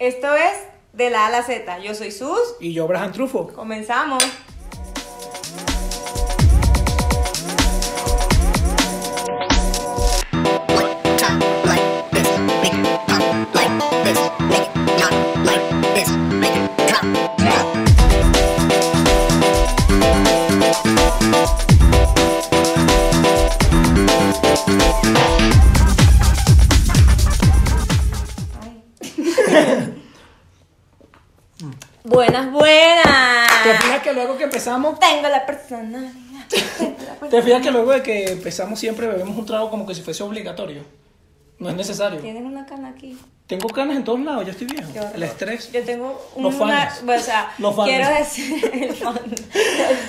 Esto es de la A a la Z. Yo soy Sus. Y yo, Braham Trufo. Comenzamos. Que luego que empezamos, Tengo la personalidad. tengo la te fijas que luego de que empezamos siempre bebemos un trago como que si fuese obligatorio? No es necesario. Tienes una cana aquí. Tengo canas en todos lados, ya estoy viejo. El estrés. Yo tengo un Los fans. bueno, o sea, Los fans. quiero decir. El fan. Es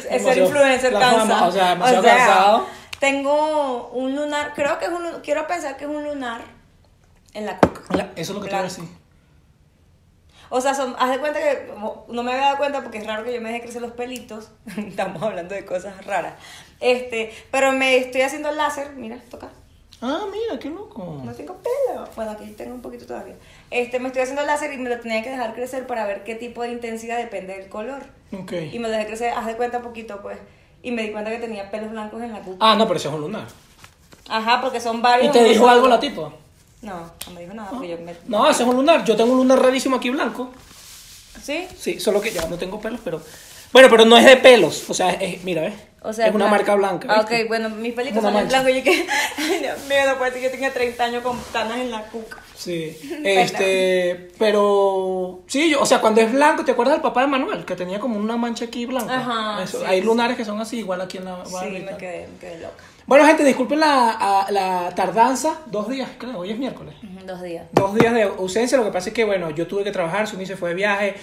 ser Demasiado- influencer la cansa. fama, o sea, demasiado cansado. Tengo un lunar. Creo que es un. Quiero pensar que es un lunar en la cuca. Eso es lo que te voy a decir. O sea, son, haz de cuenta que como no me había dado cuenta porque es raro que yo me deje crecer los pelitos. Estamos hablando de cosas raras. Este, pero me estoy haciendo el láser, mira, toca. Ah, mira, qué loco. No tengo pelo. Bueno, aquí tengo un poquito todavía. Este, me estoy haciendo el láser y me lo tenía que dejar crecer para ver qué tipo de intensidad depende del color. Ok. Y me lo dejé crecer, haz de cuenta poquito, pues. Y me di cuenta que tenía pelos blancos en la cuca. Ah, no, pero eso es un lunar. Ajá, porque son varios. ¿Y te dijo algo la tipa? No, no me dijo nada, porque yo me... No, eso es un lunar. Yo tengo un lunar rarísimo aquí blanco. ¿Sí? Sí, solo que ya no tengo pelos, pero. Bueno, pero no es de pelos. O sea, es, mira, ¿ves? O sea, es una blanco. marca blanca. Ah, ok, bueno, mis pelitos son en blanco. Y yo que, ay, Dios mío, no puede ser que yo tenga 30 años con canas en la cuca. Sí, este, pero sí, yo, o sea, cuando es blanco, ¿te acuerdas del papá de Manuel? Que tenía como una mancha aquí blanca. Ajá, Eso, sí, hay sí. lunares que son así, igual aquí en la Sí, barbita. me quedé, me quedé loca. Bueno, gente, disculpen la, a- la tardanza, dos días, creo, hoy es miércoles. Dos días. Dos días de ausencia, lo que pasa es que, bueno, yo tuve que trabajar, Suni se fue de viaje.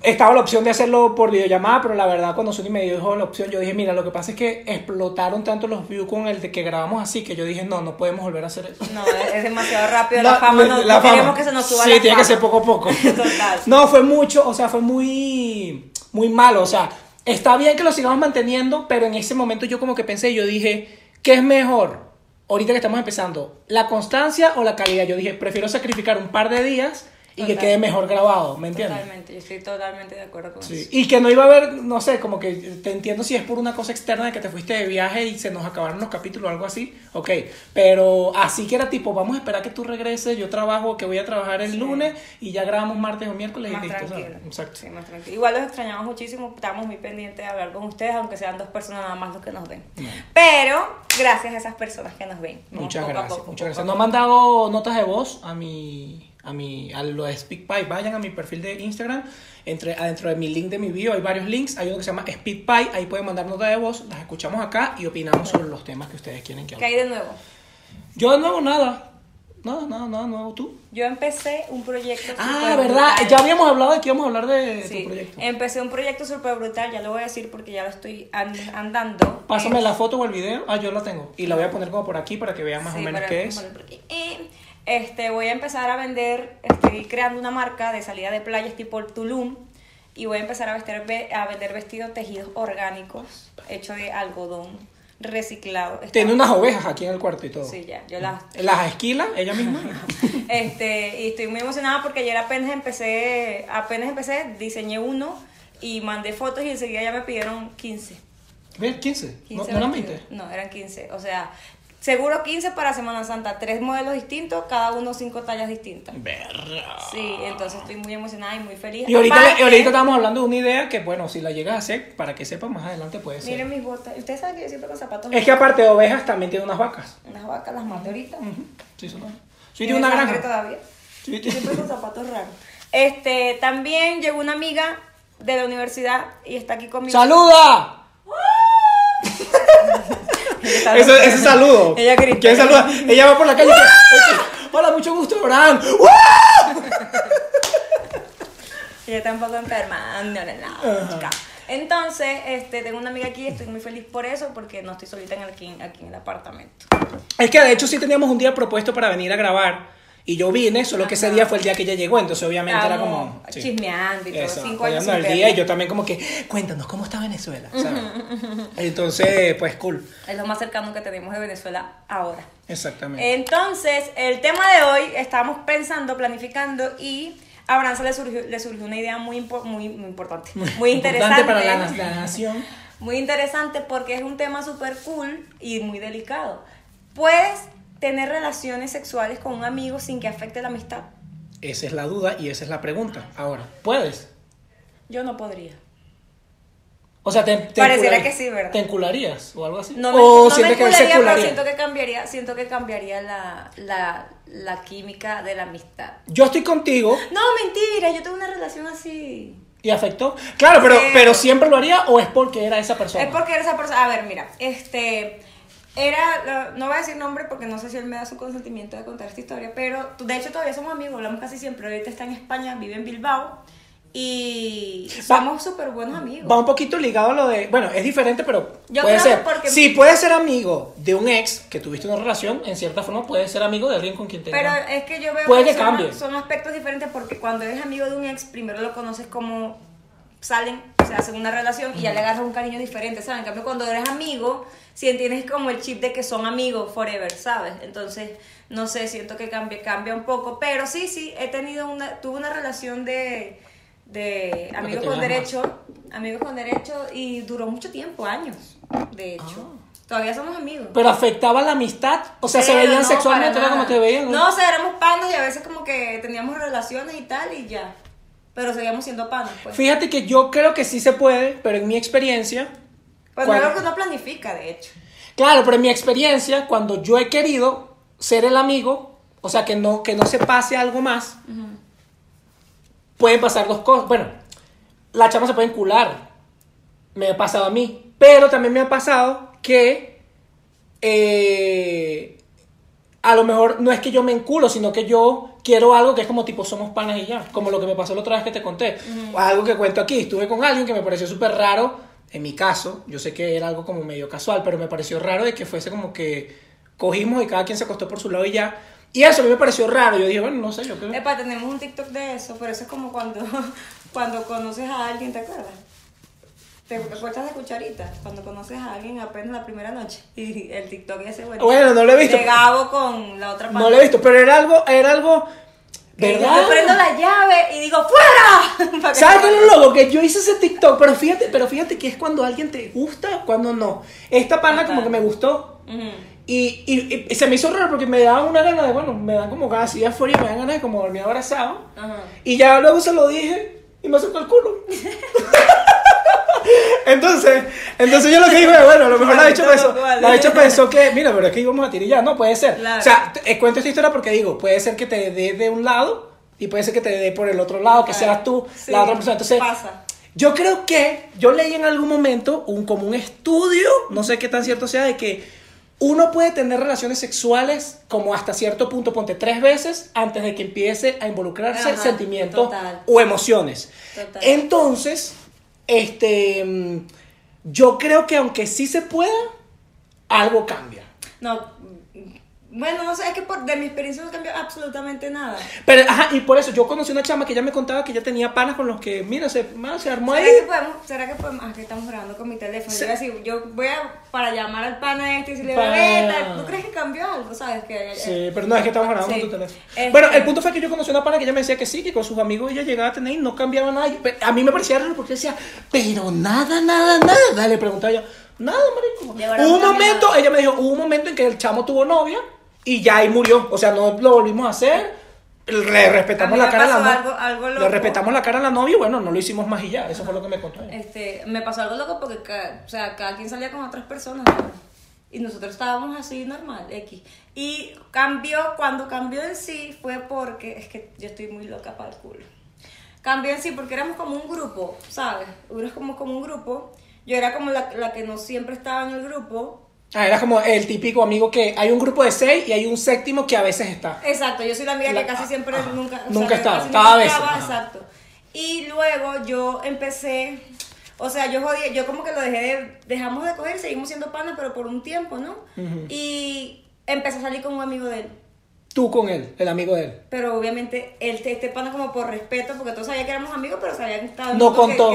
Estaba la opción de hacerlo por videollamada, pero la verdad cuando Suni me dijo la opción, yo dije, mira, lo que pasa es que explotaron tanto los views con el de que grabamos así, que yo dije, no, no podemos volver a hacer eso. No, es, es demasiado rápido. La, fama no, la fama. queremos que se nos suba Sí, la tiene fama. que ser poco a poco. Total. No, fue mucho, o sea, fue muy, muy malo. O sea, está bien que lo sigamos manteniendo, pero en ese momento yo como que pensé, yo dije, ¿qué es mejor? Ahorita que estamos empezando, ¿la constancia o la calidad? Yo dije, prefiero sacrificar un par de días y que quede mejor grabado, ¿me entiendes? Totalmente, yo estoy totalmente de acuerdo con Sí, eso. Y que no iba a haber, no sé, como que te entiendo si es por una cosa externa de que te fuiste de viaje y se nos acabaron los capítulos o algo así, ok, pero así que era tipo, vamos a esperar que tú regreses, yo trabajo, que voy a trabajar el lunes y ya grabamos martes o miércoles Más y listo, tranquilo. ¿sabes? Exacto. Sí, más tranquilo. Igual los extrañamos muchísimo, estamos muy pendientes de hablar con ustedes, aunque sean dos personas nada más los que nos ven. Pero gracias a esas personas que nos ven. Muchas poco gracias, poco, muchas poco gracias. a Nos han mandado notas de voz a mi, a mi, a lo de SpeakPie. Vayan a mi perfil de Instagram, entre, adentro de mi link de mi bio hay varios links. Hay uno que se llama SpeakPie, ahí pueden mandar notas de voz, las escuchamos acá y opinamos sobre los temas que ustedes quieren que ¿Qué hable. hay de nuevo? Yo de nuevo nada, nada, nada, nada nuevo. ¿Tú? Yo empecé un proyecto. Ah, verdad, brutal. ya habíamos hablado de que íbamos a hablar de Sí, tu proyecto. empecé un proyecto súper brutal, ya lo voy a decir porque ya lo estoy an- andando. Pásame Es- la foto o el video. Ah, yo la tengo. Y la voy a poner como por aquí para que vean más Sí, o menos qué es. por aquí. Y, este, voy a empezar a vender, estoy creando una marca de salida de playas tipo Tulum y voy a empezar a, vestir, ve- a vender vestidos tejidos orgánicos hechos de algodón reciclado. Tiene unas ovejas aquí en el cuarto y todo. Sí, ya, yo las... Las esquila ella misma. Este, y estoy muy emocionada porque ayer apenas empecé, apenas empecé, diseñé uno y mandé fotos y enseguida ya me pidieron 15. ¿Ves? 15. 15 ¿No, eran vestidos. 20? No, eran 15. O sea, seguro 15 para Semana Santa. Tres modelos distintos, cada uno cinco tallas distintas. Verga. Sí, entonces estoy muy emocionada y muy feliz. Y ahorita, Aparte, y ahorita estábamos hablando de una idea que, bueno, si la llegas a hacer, para que sepas más adelante puede ser. Miren mis botas. Ustedes saben que yo siempre con zapatos. Es que aparte de ovejas también tiene unas vacas. Unas vacas las maté ahorita. Sí, son Sí, Tiene una granja. todavía. Sí, siempre con zapatos raros. Este, también llegó una amiga de la universidad y está aquí conmigo. ¡Saluda! Eso, ese saludo. Ella grita. ¿Quién saluda? Ella va por la calle. y que- Hola, mucho gusto, Abraham. Ella está un poco enferma. No, no, no. Entonces, este, tengo una amiga aquí, estoy muy feliz por eso, porque no estoy solita en el, aquí, aquí en el apartamento. Es que de hecho sí teníamos un día propuesto para venir a grabar. Y yo vine, solo que ese día fue el día que ella llegó, entonces obviamente era como... sí. chismeando y todo, Eso, cinco años el día y yo también como que, cuéntanos, ¿cómo está Venezuela? ¿sabes? Entonces, pues cool. Es lo más cercano que tenemos de Venezuela ahora. Exactamente. Entonces, el tema de hoy, estábamos pensando, planificando y a se le surgió, le surgió una idea muy, impo- muy, muy importante, muy interesante. para la, la nación. Muy interesante porque es un tema súper cool y muy delicado. Puedes tener relaciones sexuales con un amigo sin que afecte la amistad. Esa es la duda y esa es la pregunta. Ahora, ¿puedes? Yo no podría. O sea, te, te Pareciera que sí, ¿verdad? ¿Te encularías o algo así? No me, o no me que encularía, pero siento que cambiaría, siento que cambiaría la, la, la química de la amistad. Yo estoy contigo No, mentira, yo tuve una relación así. y afectó. Claro, pero, Sí. pero siempre lo haría o es porque era esa persona. Es porque era esa persona. A ver, mira, este. Era. No voy a decir nombre porque no sé si él me da su consentimiento de contar esta historia, pero de hecho todavía somos amigos, hablamos casi siempre. Ahorita está en España, vive en Bilbao y somos súper buenos amigos. Va un poquito ligado a lo de. Bueno, es diferente, pero Yo puede creo ser. que porque- Si puedes ser amigo de un ex que tuviste una relación, en cierta forma puedes ser amigo de alguien con quien tengas. Pero es que yo veo Puede que son, cambie. son aspectos diferentes porque cuando eres amigo de un ex, primero lo conoces como salen, se hacen una relación y ya le agarras un cariño diferente, ¿sabes? En cambio, cuando eres amigo, si tienes como el chip de que son amigos forever, ¿sabes? Entonces, no sé, siento que cambia, cambia un poco, pero sí, sí, he tenido una, tuve una relación de, de amigos con derecho, amigos con derecho y duró mucho tiempo, años, de hecho. Todavía somos amigos. Pero afectaba la amistad. O sea, se veían no, sexualmente, era como te veían. No, o sea, éramos panas y a veces como que teníamos relaciones y tal y ya. Pero seguíamos siendo panas, pues. Fíjate que yo creo que sí se puede, pero en mi experiencia. Pues no es cuando- lo que uno planifica, de hecho. Claro, pero en mi experiencia, cuando yo he querido ser el amigo, o sea, que no, que no se pase algo más, pueden pasar dos cosas. Bueno, la chama se puede encular. Me ha pasado a mí. Pero también me ha pasado que eh, a lo mejor no es que yo me enculo, sino que yo quiero algo que es como tipo somos panas y ya. Como lo que me pasó la otra vez que te conté. O algo que cuento aquí. Estuve con alguien que me pareció súper raro. En mi caso, yo sé que era algo como medio casual, pero me pareció raro de que fuese como que cogimos y cada quien se acostó por su lado y ya. Y eso a mí me pareció raro. Yo dije, bueno, no sé, yo creo. Epa, tenemos un TikTok de eso, pero eso es como cuando, cuando conoces a alguien, ¿te acuerdas? ¿Te acuerdas de Cucharita? Cuando conoces a alguien apenas la primera noche. Y el TikTok ese, bueno. Bueno, no lo he visto. De Gabo con la otra No lo he visto, pero era algo, era algo. Que ¿Verdad? Yo prendo la llave y digo, ¡fuera! ¿Sabes qué lo loco? Que yo hice ese TikTok, pero fíjate, pero fíjate que es cuando alguien te gusta, cuando no. Esta pana como que me gustó. Y, y- y se me hizo raro porque me daba una gana de, bueno, me dan como ganas así de afuera y me dan ganas de como dormir abrazado. Y ya luego se lo dije y me acercó el culo. entonces, entonces yo lo que dije, bueno, a lo mejor la Vale, pensó, la bicha pensó que, mira, pero es que íbamos a tirar ya, no puede ser. Claro. O sea, eh, cuento esta historia porque digo, puede ser que te dé de un lado y puede ser que te dé por el otro lado, que seas tú, Sí, la otra persona. Entonces, pasa. yo creo que yo leí en algún momento un, como un estudio, no sé qué tan cierto sea, de que uno puede tener relaciones sexuales como hasta cierto punto, ponte tres veces antes de que empiece a involucrarse Ajá, sentimientos total. o emociones. Total. Entonces, este, mm, yo creo que aunque sí se pueda, algo cambia. No, bueno, no sé, es que por, de mi experiencia no cambió absolutamente nada. Pero, ajá, y por eso yo conocí una chama que ya me contaba que ella tenía panas con los que, mira, se, ma, se armó ahí. ¿Será que podemos, será que podemos, ah, que estamos grabando con mi teléfono? Sí. Yo, voy a decir, yo voy a, para llamar al pana este y decirle, Para- "Bebeta, ¿tú crees que cambió algo? ¿Sabes? Que, Sí, pero no, es que estamos grabando Sí. con tu teléfono. Este- Bueno, el punto fue que yo conocí una pana que ella me decía que sí, que con sus amigos ella llegaba a tener y no cambiaba nada. A mí me parecía raro porque decía, pero nada, nada, nada. Le preguntaba yo, nada, marico. Un momento, ella me dijo, hubo un momento en que el chamo tuvo novia y ya ahí murió. O sea, no lo volvimos a hacer. Le respetamos la cara a la novia. algo- algo Le respetamos la cara a la novia y bueno, no lo hicimos más y ya. Eso fue lo que me contó ella. Este, me pasó algo loco porque ca- o sea, cada quien salía con otras personas. ¿sabes? Y nosotros estábamos así normal, X. Y cambió, cuando cambió en sí fue porque, es que yo estoy muy loca para el culo. Cambió en sí porque éramos como un grupo, ¿sabes? Éramos como, como un grupo. Yo era como la, la que no siempre estaba en el grupo. Ah, era como el típico amigo que hay un grupo de seis y hay un séptimo que a veces está. Exacto, yo soy la amiga La- que casi siempre ajá. nunca, o Nunca estaba, casi cada nunca vez, estaba, exacto. Y luego yo empecé, o sea, yo jodí, yo como que lo dejé de, dejamos de coger, seguimos siendo panas, pero por un tiempo, ¿no? Y empecé a salir con un amigo de él. Tú con él, el amigo de él. Pero obviamente él, este pana como por respeto, porque todos sabían que éramos amigos, pero sabían que estaba No contó,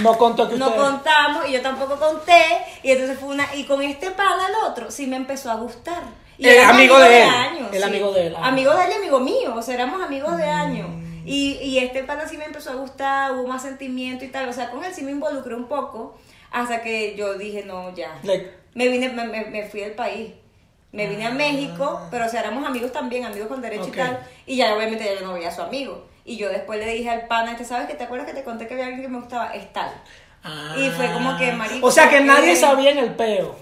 no contó que No ustedes- contamos y yo tampoco conté. Y entonces fue una. Y con este pana, el otro, sí me empezó a gustar. Y El amigo amigos de él, años, el amigo de él, ajá. Amigo de él y amigo mío, o sea, éramos amigos de años. Y, y este pana sí me empezó a gustar, hubo más sentimiento y tal. O sea, con él sí me involucré un poco hasta que yo dije, no, ya. Like, Me vine, me, me- me fui del país. Me vine a México, pero o sea, éramos amigos también, amigos con derecho Ah. Y tal. Y ya obviamente ya yo no veía a su amigo. Y yo después le dije al pana, este, ¿sabes que te acuerdas que te conté que había alguien que me gustaba? Es tal. Y fue como que, marico, O sea que ¿por nadie sabía en el peo.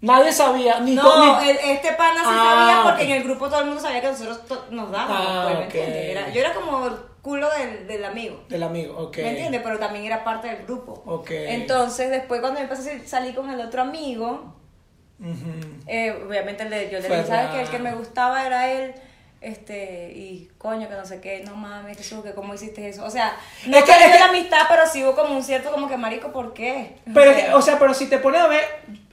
Nadie sabía. Ni No, ni- el- este pana sí Ah, sabía porque ok. en el grupo todo el mundo sabía que nosotros nos dábamos. Ah, pues, ¿me ok. entiendes? Era- yo era como el culo del, del amigo. Del amigo, ok. ¿Me entiendes? Pero también era parte del grupo. Ok. Entonces, después cuando yo empecé a salir con el otro amigo, Eh, obviamente el de, yo le dije, ¿sabes que El que me gustaba era él. Este, y coño, que no sé qué, no mames, Jesús, que cómo hiciste eso. O sea, no Es que- es que- la amistad, pero sí hubo como un cierto, como que marico, ¿por qué? Pero, es que, o sea, pero si te pones a ver,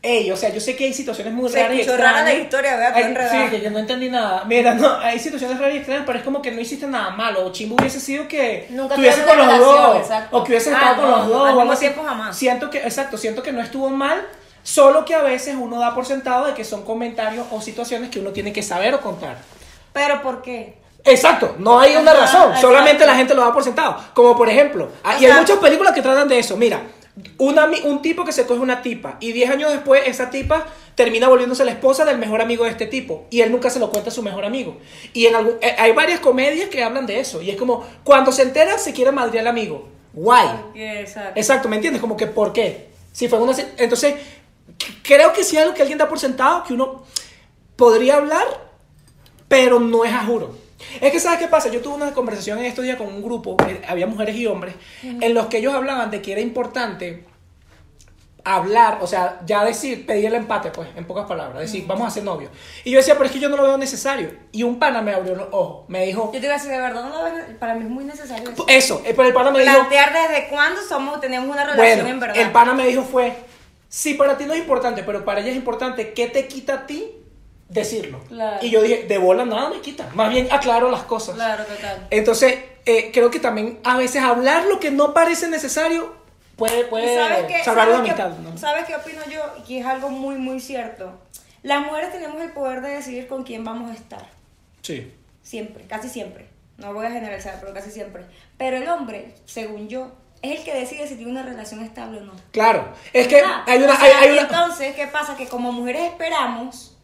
ey, o sea, yo sé que hay situaciones muy raras y escuchó rara extrañas. la historia, ¿verdad? Tú enredada. Sí, que yo no entendí nada. Mira, no, hay situaciones raras y extrañas, pero es como que no hiciste nada malo. O chimbo hubiese sido que Nunca estuviese con los dos. exacto. O que hubiese Ah, estado con no, los dos. al o mismo tiempo jamás. Siento que, exacto, siento que no estuvo mal. Solo que a veces uno da por sentado de que son comentarios o situaciones que uno tiene que saber o contar. Pero ¿por qué? Exacto, no hay una razón, solamente la gente lo da por sentado. Como por ejemplo, ah, y hay muchas películas que tratan de eso. Mira, una un tipo que se coge una tipa y 10 años después esa tipa termina volviéndose la esposa del mejor amigo de este tipo y él nunca se lo cuenta a su mejor amigo. Y en algún, eh, hay varias comedias que hablan de eso y es como cuando se entera se quiere madrear al amigo. Guay. Exacto. Exacto, ¿me entiendes? Como que ¿por qué? Si fue una entonces creo que sí es algo que alguien da por sentado que uno podría hablar, pero no es a juro. Es que, ¿sabes qué pasa? Yo tuve una conversación en estos días con un grupo, eh, había mujeres y hombres, en los que ellos hablaban de que era importante hablar, o sea, ya decir, pedir el empate, pues, en pocas palabras, decir, vamos a ser novios. Y yo decía, pero es que yo no lo veo necesario. Y un pana me abrió los ojos, me dijo, Yo te iba a decir, de verdad, no lo ven- para mí es muy necesario eso. eso, eh, pero el pana me dijo, Plantear desde cuándo somos, tenemos una relación bueno, en verdad. el pana me dijo fue, si para ti no es importante, pero para ella es importante, ¿qué te quita a ti decirlo? Claro. Y yo dije, de bola nada me quita, más bien aclaro las cosas. Claro, total. Entonces, eh, creo que también a veces hablar lo que no parece necesario puede, ¿Y puede sabes qué, salvar sabes qué- amistad. ¿no? ¿Sabes qué opino yo? Y que es algo muy, muy cierto. Las mujeres tenemos el poder de decidir con quién vamos a estar. Sí. Siempre, casi siempre. No voy a generalizar, pero casi siempre. Pero el hombre, según yo, es el que decide si tiene una relación estable o no. Claro, es que ¿Verdad? hay una... O sea, hay- una- Entonces, ¿qué pasa? Que como mujeres esperamos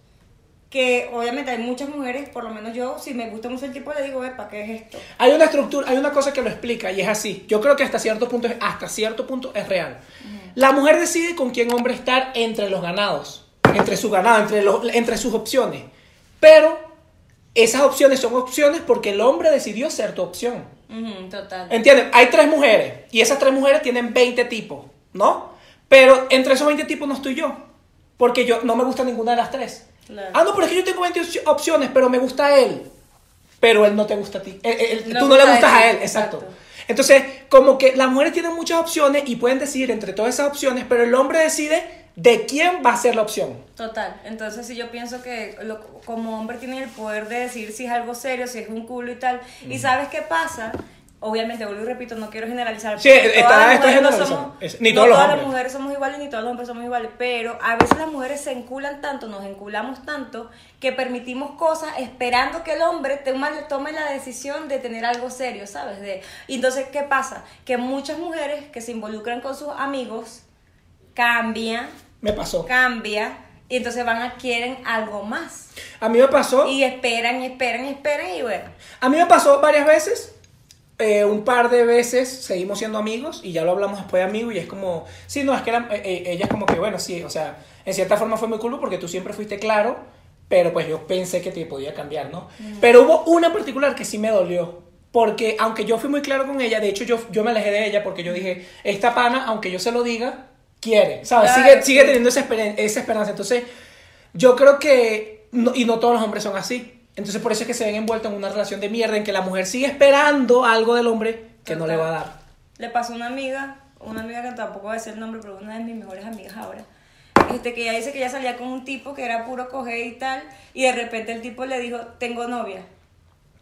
que, obviamente, hay muchas mujeres, por lo menos yo, si me gusta mucho el tipo, le digo, ¿para qué es esto? Hay una estructura, hay una cosa que lo explica y es así. Yo creo que hasta cierto punto es, hasta cierto punto es real. La mujer decide con quién hombre estar entre los ganados, entre su ganado, entre, los, entre sus opciones. Pero esas opciones son opciones porque el hombre decidió ser tu opción. Ujú, total. ¿Entiendes? Hay tres mujeres y esas tres mujeres tienen 20 tipos, ¿no? Pero entre esos 20 tipos no estoy yo. Porque yo no me gusta ninguna de las tres. Claro. Ah, no, pero es que yo tengo 20 opci- opciones, pero me gusta él. Pero él no te gusta a ti. Él- él- No tú no le gusta gustas a él, exacto. exacto. Entonces, como que las mujeres tienen muchas opciones y pueden decidir entre todas esas opciones, pero el hombre decide de quién va a ser la opción. Total. Entonces, si yo pienso que lo- como hombre tiene el poder de decir si es algo serio, si es un culo y tal. ¿Y sabes qué pasa? Obviamente, vuelvo y repito, no quiero generalizar. Sí, está- todas las esto es mujeres no somos- Es- ni no todos los todas las mujeres somos iguales, ni todos los hombres somos iguales. Pero a veces las mujeres se enculan tanto, nos enculamos tanto, que permitimos cosas esperando que el hombre tome, tome la decisión de tener algo serio, ¿sabes? De, y entonces, ¿qué pasa? Que muchas mujeres que se involucran con sus amigos cambian Me pasó. cambia y entonces van a quieren algo más A mí me pasó. y esperan y esperan y esperan y bueno A mí me pasó varias veces. eh, un par de veces seguimos siendo amigos y ya lo hablamos después de amigos y es como, sí, no, es que era- eh, eh, ella es como que, bueno, sí, o sea, en cierta forma fue muy cool porque tú siempre fuiste claro, pero pues yo pensé que te podía cambiar, ¿no? Pero hubo una en particular que sí me dolió, porque aunque yo fui muy claro con ella, de hecho yo, yo me alejé de ella porque yo dije, esta pana, aunque yo se lo diga, quiere, ¿sabes? Claro, sigue sigue teniendo esa, esperanza. Entonces, yo creo que, no- y no todos los hombres son así. Entonces, por eso es que se ven envueltos en una relación de mierda en que la mujer sigue esperando algo del hombre que no le va a dar. le pasó a una amiga una amiga que tampoco voy a decir el nombre pero una de mis mejores amigas ahora este que ella dice que ella salía con un tipo que era puro coger y tal y de repente el tipo le dijo tengo novia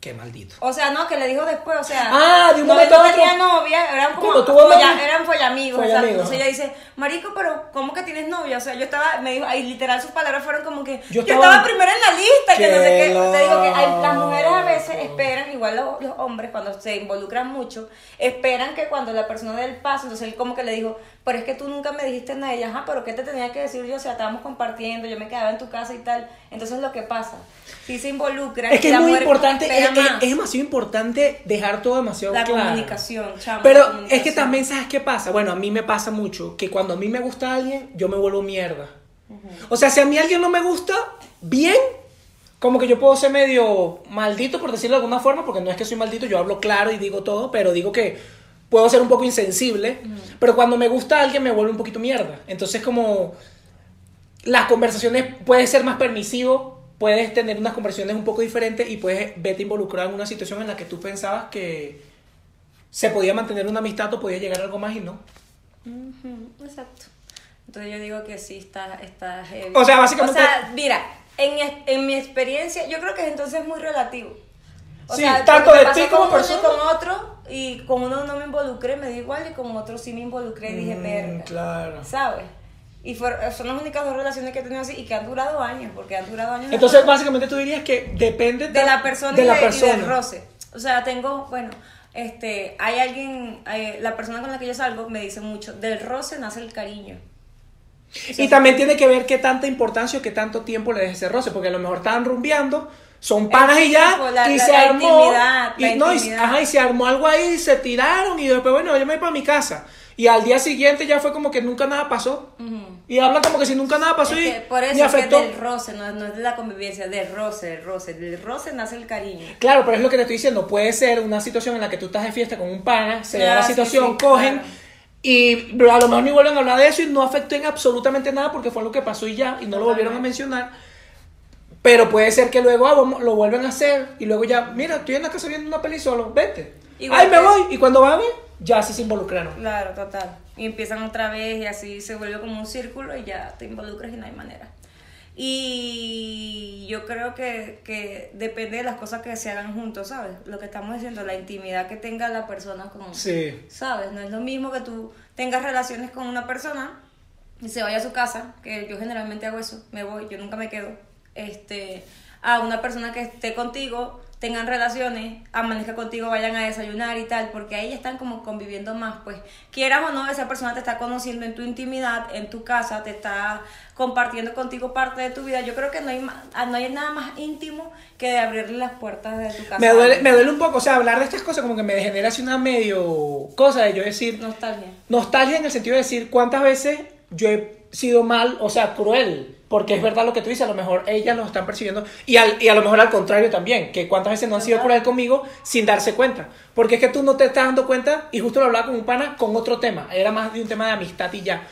Qué maldito. o sea, no, que le dijo después, o sea, Ah, de un momento no a otro. tenía novia, eran como Cuando tuvo folla- novia. eran de amigos, Fue de exacto. amigos, Entonces ella dice, marico, pero ¿cómo que tienes novia? O sea, yo estaba, me dijo, ahí literal sus palabras fueron como que, Yo yo, estaba- estaba, primero en la lista, que no sé Qué. Te digo que hay- las mujeres a veces esperan, igual los, los hombres, cuando se involucran mucho, esperan que cuando la persona dé el paso, entonces él como que le dijo, pero es que tú nunca me dijiste nada, y ella, ajá, pero ¿qué te tenía que decir yo? O sea, estábamos compartiendo, yo me quedaba en tu casa y tal. Entonces lo que pasa, si se involucran, Es que es muy importante, es, es- demasiado importante dejar todo demasiado la claro. comunicación, chamo, la Pero es que también, ¿sabes qué pasa? Bueno, a mí me pasa mucho que cuando a mí me gusta alguien, yo me vuelvo mierda. O sea, si a mí alguien no me gusta, bien, como que yo puedo ser medio maldito, por decirlo de alguna forma, porque no es que soy maldito, yo hablo claro y digo todo, pero digo que puedo ser un poco insensible, pero cuando me gusta alguien me vuelve un poquito mierda. Entonces como las conversaciones puedes ser más permisivo, puedes tener unas conversaciones un poco diferentes y puedes verte involucrado en una situación en la que tú pensabas que se podía mantener una amistad o podía llegar a algo más y no. Exacto. Entonces yo digo que sí está, está heavy. O sea, básicamente- O sea, mira, en, en mi experiencia, yo creo que entonces es muy relativo. O Sí, sea, tanto de ti como persona. con otro, y con uno no me involucré, me da igual, y con otro sí me involucré y dije, Mm, verga. claro. ¿Sabes? Y fueron- son las únicas dos relaciones que he tenido así y que han durado años, porque han durado años. Entonces, básicamente tú dirías que depende de la persona, de y, la de- y persona. del roce. O sea, tengo, bueno, este, hay alguien, la persona con la que yo salgo me dice mucho, del roce nace el cariño. Y también tiene que ver qué tanta importancia o qué tanto tiempo le des ese roce, porque a lo mejor estaban rumbeando, son panas y ya, la- y la- se armó, y, no, y- ajá, y se armó algo ahí, y se tiraron, y después, bueno, yo me voy para mi casa. Y al día siguiente ya fue como que nunca nada pasó. Y habla como que si nunca nada pasó Es y que por ni eso es que afectó. del roce, no, no es de la convivencia, del roce, del roce. Del roce nace el cariño. Claro, pero es lo que te estoy diciendo. Puede ser una situación en la que tú estás de fiesta con un pana, se da Ah, la sí, situación, sí, cogen claro. y a lo mejor ni vuelven a hablar de eso y no afectó en absolutamente nada porque fue lo que pasó y ya, y no lo volvieron a mencionar. Pero puede ser que luego ah, vamos- lo vuelven a hacer y luego ya, mira, estoy en la casa viendo una peli solo, vete. Igual Ay, me voy. Y cuando va a ver, ya sí se involucraron. Claro, total. Y empiezan otra vez y así se vuelve como un círculo y ya te involucras y no hay manera. Y yo creo que, que depende de las cosas que se hagan juntos, ¿sabes? Lo que estamos diciendo, la intimidad que tenga la persona con... Sí. ¿Sabes? No es lo mismo que tú tengas relaciones con una persona y se vaya a su casa, que yo generalmente hago eso, me voy, yo nunca me quedo, este, a una persona que esté contigo, tengan relaciones, amanezca contigo, vayan a desayunar y tal, porque ahí están como conviviendo más, pues quieras o no, esa persona te está conociendo en tu intimidad, en tu casa, te está compartiendo contigo parte de tu vida. Yo creo que no hay, ah, no hay nada más íntimo que de abrirle las puertas de tu casa. Me duele, me duele un poco, o sea, hablar de estas cosas como que me genera así una medio cosa de yo decir, Nostalgia. Nostalgia en el sentido de decir cuántas veces yo he sido mal, o sea, cruel. Porque es verdad lo que tú dices, a lo mejor ellas lo están percibiendo. Y, al- y a lo mejor al contrario también, que cuántas veces no han sido cruel conmigo sin darse cuenta. Porque es que tú no te estás dando cuenta, y justo lo hablaba con un pana con otro tema. Era más de un tema de amistad y ya.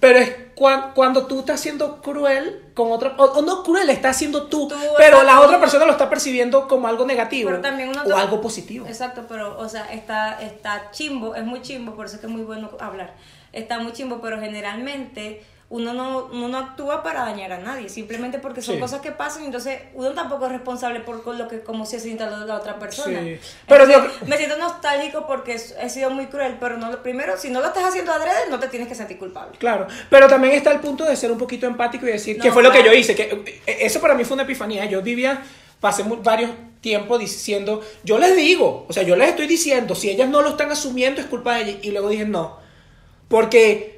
Pero es cuan- cuando tú estás siendo cruel con otra. O, o no cruel, estás siendo tú. Tú, pero la otra persona lo está percibiendo como algo negativo. Pero también uno o algo positivo. Exacto, pero, o sea, está, está chimbo, es muy chimbo, por eso es que es muy bueno hablar. Está muy chimbo, pero generalmente uno no, uno no actúa para dañar a nadie, simplemente porque son Sí. cosas que pasan, entonces uno tampoco es responsable por lo que, como se sienta la, otra persona. Sí. Pero Entonces, me siento nostálgico porque he sido muy cruel, pero no, primero, si no lo estás haciendo adrede, no te tienes que sentir culpable. Claro, pero también está el punto de ser un poquito empático y decir que No, fue lo que yo hice, que eh, eso para mí fue una epifanía. Yo vivía, pasé varios tiempos diciendo, yo les digo, o sea, yo les estoy diciendo, si ellas no lo están asumiendo es culpa de ellas. Y luego dije, no, porque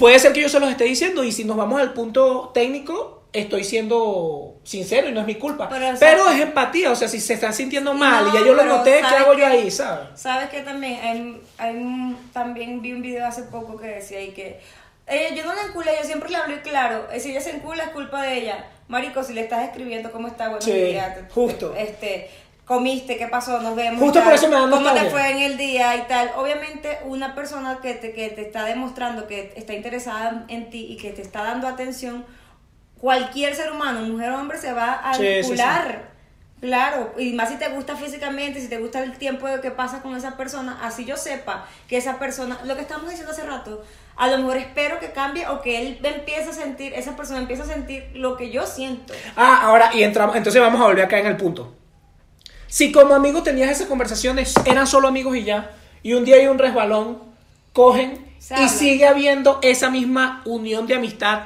puede ser que yo se los esté diciendo y si nos vamos al punto técnico, estoy siendo sincero y no es mi culpa. Pero es empatía, o sea, si se están sintiendo mal no, y ya yo lo noté, ¿qué ¿sabes hago yo ahí, sabes? ¿Sabes que también? Hay, hay un- también vi un video hace poco que decía ahí que ella, yo no la enculé, yo siempre le hablé claro. eh, Si ella se encula es culpa de ella. Marico, si le estás escribiendo cómo está, bueno, Sí, justo. Este, comiste, qué pasó, nos vemos. Justo por eso me ¿Cómo te fue en el día y tal? Obviamente, una persona que te, que te está demostrando que está interesada en ti y que te está dando atención, cualquier ser humano, mujer o hombre, se va a Sí, sí, sí. vincular. Claro, y más si te gusta físicamente, si te gusta el tiempo que pasa con esa persona, así yo sepa que esa persona, lo que estamos diciendo hace rato, a lo mejor espero que cambie o que él empiece a sentir, esa persona empiece a sentir lo que yo siento. Ah, ahora, y entramos, entonces vamos a volver acá en el punto. Si como amigo tenías esas conversaciones, eran solo amigos y ya, y un día hay un resbalón, cogen Se y habla. sigue habiendo esa misma unión de amistad,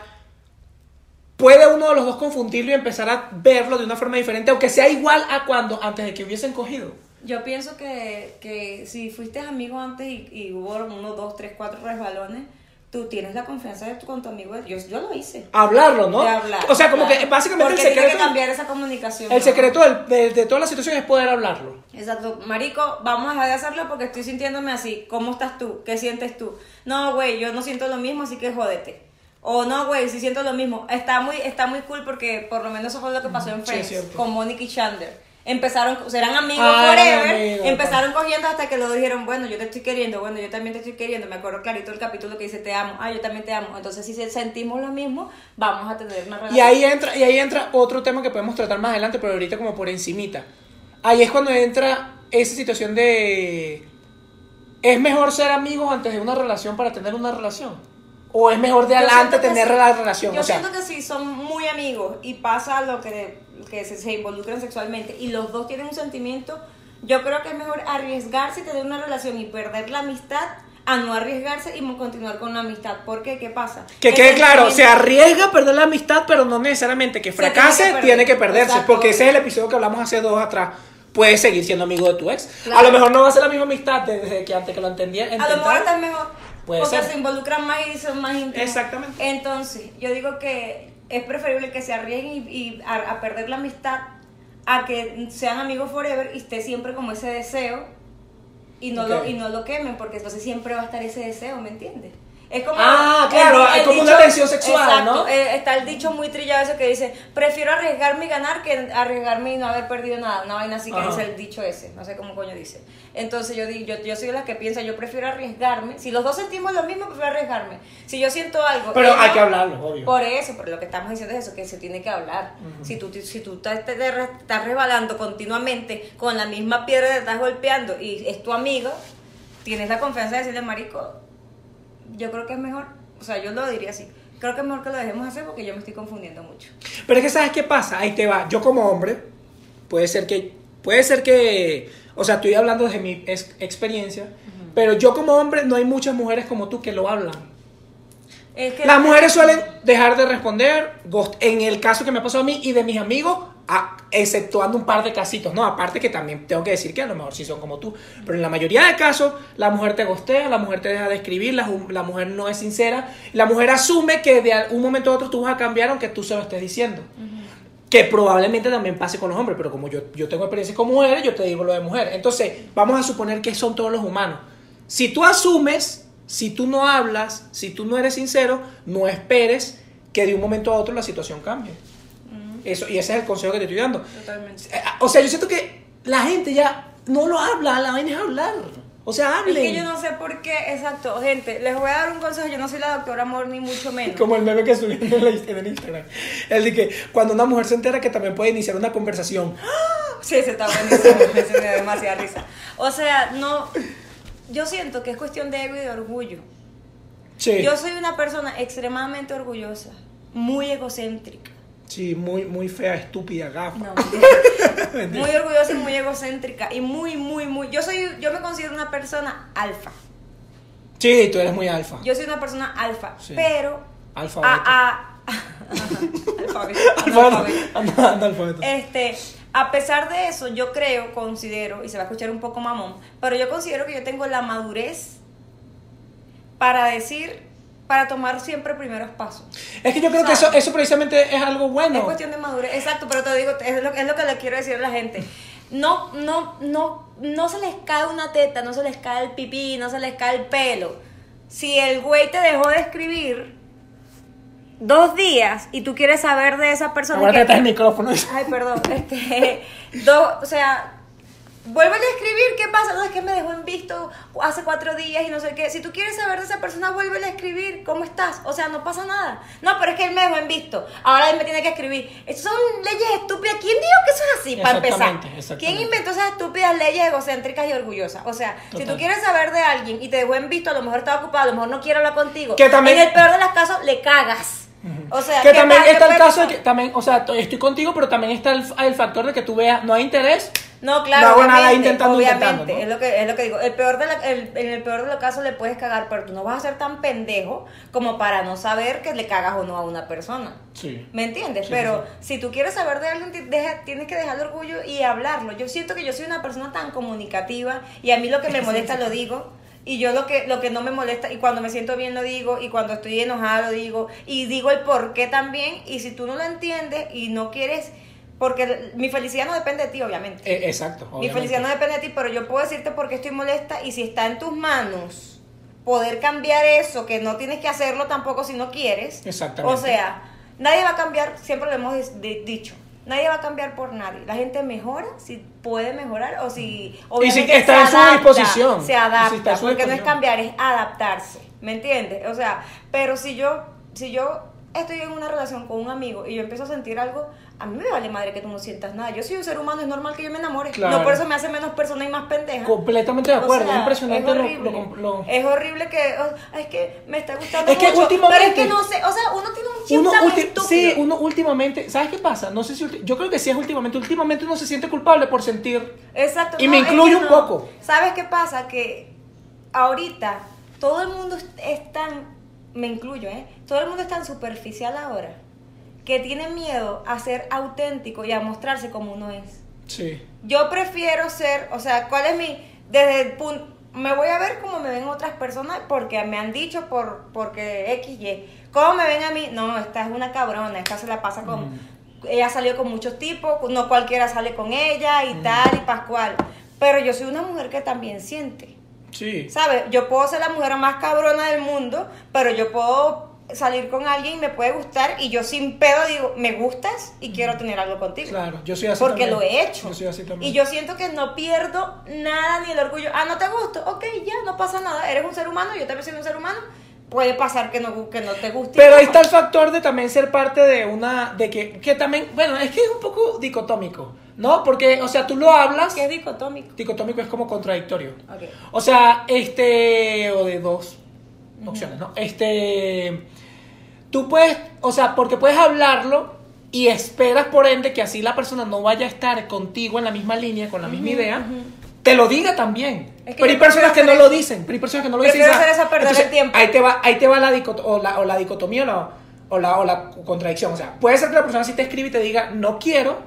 puede uno de los dos confundirlo y empezar a verlo de una forma diferente, aunque sea igual a cuando antes de que hubiesen cogido. Yo pienso que, que si fuiste amigo antes y, y hubo uno, dos, tres, cuatro resbalones, tú tienes la confianza de tu, con tu amigo. Yo, yo lo hice. Hablarlo, ¿no? De hablar. O sea, como claro. que básicamente Porque el tiene que secreto, cambiar esa comunicación. el ¿no? secreto del- de, de toda la situación es poder hablarlo. Exacto, marico, vamos a dejar de hacerlo porque estoy sintiéndome así. ¿Cómo estás tú? ¿Qué sientes tú? No, güey, yo no siento lo mismo, así que jódete. O no, güey, si siento lo mismo. Está muy, está muy cool porque por lo menos eso fue lo que pasó en Sí, Friends con Mónica y Chandler. Empezaron, o eran amigos forever, empezaron cogiendo hasta que lo dijeron, bueno, yo te estoy queriendo, bueno, yo también te estoy queriendo. Me acuerdo clarito el capítulo que dice te amo, ah, yo también te amo. Entonces, si sentimos lo mismo, vamos a tener una relación. Y ahí entra, y ahí entra otro tema que podemos tratar más adelante, pero ahorita como por encimita. Ahí es cuando entra esa situación de ¿es mejor ser amigos antes de una relación para tener una relación? ¿O es mejor de adelante tener sí. la relación? Yo o sea, siento que si son muy amigos y pasa lo que, que se, se involucran sexualmente y los dos tienen un sentimiento, yo creo que es mejor arriesgarse y tener una relación y perder la amistad a no arriesgarse y continuar con la amistad. ¿Por qué? ¿Qué pasa? que quede claro, se arriesga a perder la amistad, pero no necesariamente que tiene fracase que tiene que perderse, Exacto. porque ese es el episodio que hablamos hace dos atrás. Puedes seguir siendo amigo de tu ex. Claro. A lo mejor no va a ser la misma amistad desde que antes que lo entendía. A lo mejor intentaron. está mejor. Porque ser. se involucran más y son más íntimos. Exactamente. Entonces, yo digo que es preferible que se arriesguen y, y a, a perder la amistad a que sean amigos forever y esté siempre como ese deseo y no, lo, y no lo quemen, porque entonces siempre va a estar ese deseo, ¿me entiendes? Es como Ah, claro, hay como una tensión sexual, exacto, ¿no? eh, está el dicho muy trillado ese que dice, prefiero arriesgarme y ganar que arriesgarme y no haber perdido nada. Una vaina así que Ajá. dice el dicho ese, no sé cómo coño dice. Entonces yo, yo, yo soy de las que piensa, yo prefiero arriesgarme. Si los dos sentimos lo mismo, prefiero arriesgarme. Si yo siento algo... Pero ella- hay que hablarlo, obvio. Por eso, pero lo que estamos diciendo es eso, que se tiene que hablar. Si tú, si tú estás, te- estás resbalando continuamente con la misma piedra que estás golpeando y es tu amigo, tienes la confianza de decirle, marico, yo creo que es mejor, o sea, yo lo diría así, creo que es mejor que lo dejemos hacer porque yo me estoy confundiendo mucho. Pero es que sabes qué pasa, ahí te va. Yo como hombre, puede ser que, puede ser que, o sea, estoy hablando desde mi ex- experiencia, pero yo como hombre no hay muchas mujeres como tú que lo hablan. Es que Las mujeres suelen dejar de responder, en el caso que me ha pasado a mí y de mis amigos, a- exceptuando un par de casitos, no, aparte que también tengo que decir que a lo mejor sí son como tú, pero en la mayoría de casos la mujer te gostea, la mujer te deja de escribir, la, la mujer no es sincera, la mujer asume que de un momento a otro tú vas a cambiar aunque tú se lo estés diciendo. Que probablemente también pase con los hombres, pero como yo, yo tengo experiencia con mujeres, yo te digo lo de mujer. Entonces, vamos a suponer que son todos los humanos. Si tú asumes, si tú no hablas, si tú no eres sincero, no esperes que de un momento a otro la situación cambie. Eso, y ese es el consejo que te estoy dando. Totalmente. Eh, O sea, yo siento que la gente ya no lo habla, la vaina es hablar. O sea, Es hablen. que yo no sé por qué, exacto, gente, les voy a dar un consejo, yo no soy la doctora Amor ni mucho menos. Como el meme que subí en el, Instagram. El de que cuando una mujer se entera que también puede iniciar una conversación. Sí, ese está buenísimo, ese me da demasiada risa. O sea, no, yo siento que es cuestión de ego y de orgullo. Sí. Yo soy una persona extremadamente orgullosa, muy egocéntrica. Sí, muy, muy fea, estúpida, gafa. No, muy orgullosa y muy egocéntrica y muy, muy, muy. Yo soy, yo me considero una persona alfa. Sí, tú eres muy alfa. Yo soy una persona alfa, Sí. pero Alfa a, a- Alfabeto. Este, a pesar de eso, yo creo, considero, y se va a escuchar un poco mamón, pero yo considero que yo tengo la madurez para decir, para tomar siempre primeros pasos. Es que yo creo que eso, eso precisamente es algo bueno. Es cuestión de madurez, exacto, pero te digo, es lo, es lo que le quiero decir a la gente. No, no, no, no se les cae una teta, no se les cae el pipí, no se les cae el pelo. Si el güey te dejó de escribir dos días y tú quieres saber de esa persona Ahora que- el micrófono. Ay, perdón. Este, do- o sea, vuélvele a escribir. ¿Qué pasa? No, es que me dejó en visto hace cuatro días y no sé qué. Si tú quieres saber de esa persona, vuélvele a escribir. ¿Cómo estás? O sea, no pasa nada. No, pero es que él me dejó en visto. Ahora él me tiene que escribir. Esas son leyes estúpidas. ¿Quién dijo que eso es así? Para empezar. ¿Quién inventó esas estúpidas leyes egocéntricas y orgullosas? O sea, si tú quieres saber de alguien y te dejó en visto, a lo mejor está ocupado, a lo mejor no quiere hablar contigo. Que también- En el peor de los casos, le cagas. O sea, que ¿qué también está el caso de que también, o sea, estoy contigo, pero también está el, el factor de que tú veas, no hay interés, No, claro, no hago nada intentando, obviamente, intentando, ¿no? es lo que es lo que digo. El peor de la- el- en el peor de los casos le puedes cagar, pero tú no vas a ser tan pendejo como para no saber que le cagas o no a una persona. Sí. ¿Me entiendes? Sí, Pero sí, si tú quieres saber de alguien, deja- tienes que dejar el orgullo y hablarlo. Yo siento que yo soy una persona tan comunicativa y a mí lo que me molesta lo digo. Y yo lo que, lo que no me molesta, y cuando me siento bien lo digo, y cuando estoy enojada lo digo, y digo el por qué también, y si tú no lo entiendes y no quieres, porque mi felicidad no depende de ti, obviamente. Eh, exacto. Mi felicidad no depende de ti, pero yo puedo decirte por qué estoy molesta y si está en tus manos poder cambiar eso, que no tienes que hacerlo tampoco si no quieres. Exactamente. O sea, nadie va a cambiar, siempre lo hemos dicho, nadie va a cambiar por nadie. La gente mejora si puede mejorar o si obviamente está se en su adapta, disposición. Se Y si adapta, está su porque no es cambiar, es adaptarse, ¿me entiendes? O sea, pero si yo si yo estoy en una relación con un amigo y yo empiezo a sentir algo, a mí me vale madre que tú no sientas nada. Yo soy un ser humano, es normal que yo me enamore. Claro. No por eso me hace menos persona y más pendeja. Completamente de O acuerdo. sea, es impresionante es horrible. lo- lo- Es horrible que. es que me está gustando Es que últimamente- Pero es que no sé. O sea, uno tiene Uno sí, uno últimamente, ¿sabes qué pasa? No sé si yo creo que sí es últimamente, últimamente uno se siente culpable por sentir Exacto. Y me incluyo un no. poco. ¿Sabes qué pasa? Que ahorita todo el mundo es tan. Me incluyo, ¿eh? Todo el mundo es tan superficial ahora que tiene miedo a ser auténtico y a mostrarse como uno es. Sí. Yo prefiero ser, o sea, ¿cuál es mi desde el punto me voy a ver como me ven otras personas porque me han dicho por porque X y ¿Cómo me ven a mí? No, esta es una cabrona, esta se la pasa con ella salió con muchos tipos, no cualquiera sale con ella y tal y pascual. Pero yo soy una mujer que también siente. Sí. ¿Sabes? Yo puedo ser la mujer más cabrona del mundo, pero yo puedo salir con alguien y me puede gustar y yo sin pedo digo, me gustas y quiero tener algo contigo. Claro, yo soy así Porque también. lo he hecho. Yo soy así también. Y yo siento que no pierdo nada ni el orgullo. Ah, no te gusto. Ok, ya, no pasa nada. Eres un ser humano, yo también soy un ser humano. Puede pasar que no, que no te guste. Pero ahí está el factor de también ser parte de una, de que, que también, bueno, es que es un poco dicotómico, ¿no? Porque, o sea, tú lo hablas, Que es dicotómico. dicotómico es como contradictorio. Ok. O sea, este, o de dos opciones, ¿no? Este, tú puedes, o sea, porque puedes hablarlo y esperas por ende que así la persona no vaya a estar contigo en la misma línea, con la misma idea, te lo diga también. Es que pero hay personas que no lo dicen, pero hay personas que no lo dicen. Hacer eso a perder el tiempo. Ahí te va, ahí te va la, dicot- o la, o la dicotomía o la, o, la, o la contradicción. O sea, puede ser que la persona sí te escribe y te diga no quiero,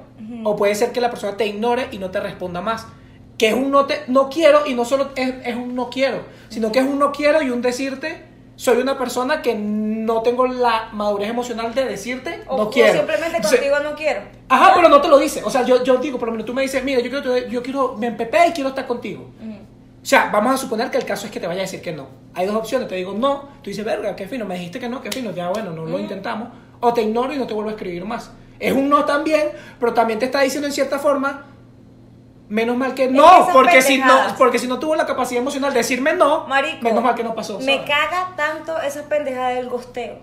o puede ser que la persona te ignore y no te responda más. Que es un no, te, no quiero y no solo es, es un no quiero, sino que es un no quiero y un decirte soy una persona que no tengo la madurez emocional de decirte O, no o quiero. simplemente Entonces, contigo no quiero. Ajá, pero no te lo dice. O sea, yo, yo digo, por lo menos tú me dices, mira, yo quiero, yo quiero, me empepé y quiero estar contigo. O sea, vamos a suponer que el caso es que te vaya a decir que no. Hay dos opciones, te digo no, tú dices, verga, qué fino, me dijiste que no, qué fino, ya bueno, no lo intentamos. O te ignoro y no te vuelvo a escribir más. Es un no también, pero también te está diciendo en cierta forma, menos mal que no, esas porque si no, porque si no tuvo la capacidad emocional de decirme no, Marico, menos mal que no pasó. Me ¿sabes? caga tanto esa pendejada del gosteo.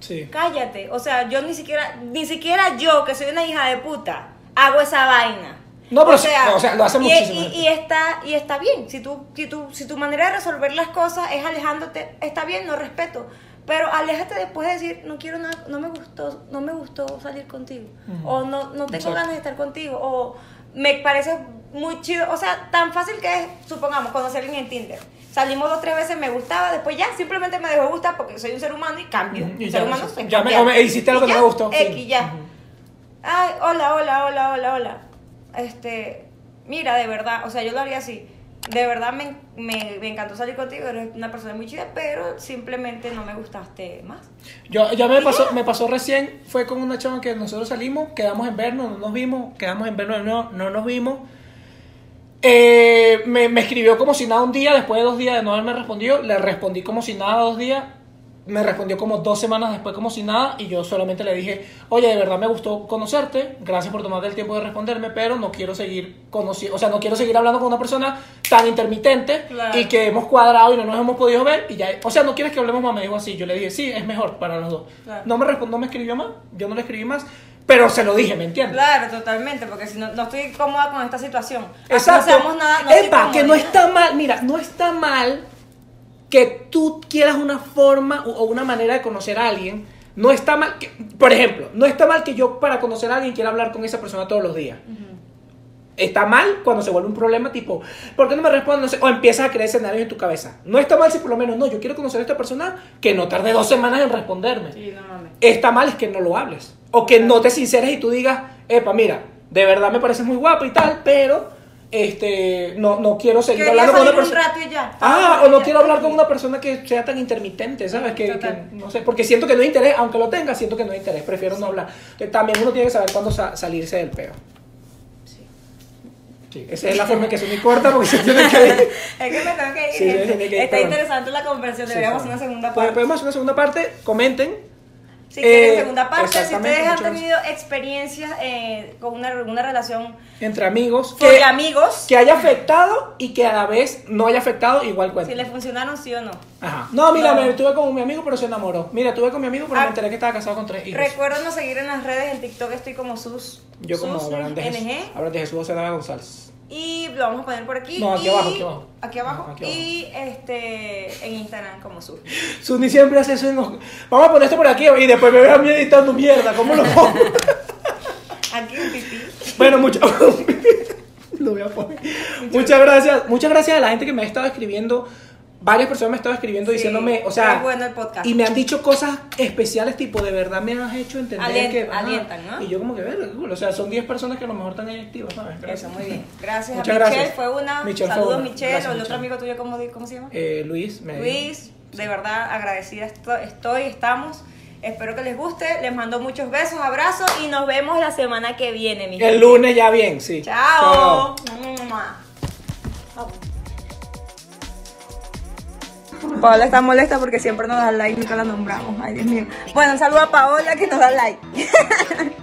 Sí. Cállate. O sea, yo ni siquiera, ni siquiera yo, que soy una hija de puta, hago esa vaina. No, pero o sea, lo hace y, muchísima y- está, y está bien. Si tú, si, tú, si tu manera de resolver las cosas es alejándote, está bien, no respeto. Pero aléjate después de decir, no quiero nada, no me gustó, no me gustó salir contigo. O no, no tengo Exacto. ganas de estar contigo. O me parece muy chido. O sea, tan fácil que es, supongamos, conocer en Tinder. Salimos dos, tres veces, me gustaba, después ya simplemente me dejó de gustar porque soy un ser humano y cambio. Ujú, y un ya, ser humano se Ya me- hiciste algo Y que ya, me gustó. X, ya. Ay, hola, hola, hola, hola, hola. Este, mira, de verdad, o sea, yo lo haría así. De verdad me, me, me encantó salir contigo, eres una persona muy chida, pero simplemente no me gustaste más. Yo, ya me pasó, me pasó recién, fue con una chava que nosotros salimos, quedamos en vernos, no nos vimos, quedamos en vernos, no, no nos vimos. Eh, me, me escribió como si nada un día, después de dos días de no haberme respondido, le respondí como si nada dos días, me respondió como dos semanas después como si nada y yo solamente le dije, oye, de verdad me gustó conocerte, gracias por tomarte el tiempo de responderme, pero no quiero seguir conociendo, o sea, no quiero seguir hablando con una persona tan intermitente Claro. y que hemos cuadrado y no nos hemos podido ver y ya, o sea, no quieres que hablemos más, me dijo así, yo le dije, sí, es mejor para los dos. Claro. No me respondió, no me escribió más, yo no le escribí más, pero se lo dije, ¿me entiendes? Claro, totalmente, porque si no, no estoy cómoda con esta situación. Exacto. No seamos nada, no Epa, que no está mal, mira, no está mal que tú quieras una forma o una manera de conocer a alguien. No está mal, que, por ejemplo, no está mal que yo para conocer a alguien quiera hablar con esa persona todos los días. Está mal cuando se vuelve un problema tipo, ¿por qué no me respondes? No sé, o empiezas a crear escenarios en tu cabeza. No está mal si por lo menos, no, yo quiero conocer a esta persona que no tarde dos semanas en responderme. Sí, no mames. Está mal es que no lo hables. O que no te sinceres y tú digas, epa, mira, de verdad me pareces muy guapo y tal, pero este no, no quiero seguir Quería hablando con una persona. ya. Ah, o no quiero hablar con una persona que sea tan intermitente, ¿sabes? Que, Total. que no sé, porque siento que no hay interés, aunque lo tenga, siento que no hay interés, prefiero no hablar. Que también uno tiene que saber cuándo sa- salirse del peo. Sí, esa es la forma en que se me corta porque se tiene que ir. Es que me tengo que ir. Sí, tiene que ir, Está interesante la conversación. Sí, Deberíamos sí. hacer una segunda Pues, parte. Podemos hacer una segunda parte, comenten. Si quieren Eh, segunda parte, si ustedes han tenido experiencias eh, con una, una relación Entre amigos. Que, amigos, que haya afectado y que a la vez no haya afectado, igual si cuenta. les funcionaron sí o no. Ajá. No, mira, No. me estuve con mi amigo, pero se enamoró. Mira, estuve con mi amigo, pero Ah. me enteré que estaba casado con tres hijos. Recuérdenos seguir en las redes, en TikTok estoy como sus, Yo como sus de Jesús, de Jesús José González. Y lo vamos a poner por aquí. No, aquí y- abajo, aquí abajo. Aquí abajo. Ajá, aquí abajo. Y este en Instagram como sus. Sunny siempre hace eso. en los- Vamos a poner esto por aquí y después me ve a mí editando mierda. ¿Cómo lo pongo? Aquí un pipí. bueno, mucho. lo voy a poner. Muchas gracias. Muchas gracias a la gente que me ha estado escribiendo. Varias personas me estado escribiendo Sí, diciéndome, o sea, es bueno el podcast. y me han dicho cosas especiales, tipo, de verdad me has hecho entender Alien- que. alientan, ¿no? Y yo, como que, ver, o sea, son 10 personas que a lo mejor están ahí activas, ¿sabes? Eso, muy bien. Gracias Muchas a Michelle, gracias. fue una. Michelle fue Saludos una. Michelle, Gracias, o el otro amigo tuyo, ¿cómo, cómo se llama? Eh, Luis, me Luis, de verdad agradecida esto- estoy, estamos. Espero que les guste. Les mando muchos besos, abrazos y nos vemos la semana que viene, mi El gente. lunes ya bien, sí. Chao. Mua. Paola está molesta porque siempre nos da like, nunca la nombramos. Ay, Dios mío. Bueno, un saludo a Paola que nos da like.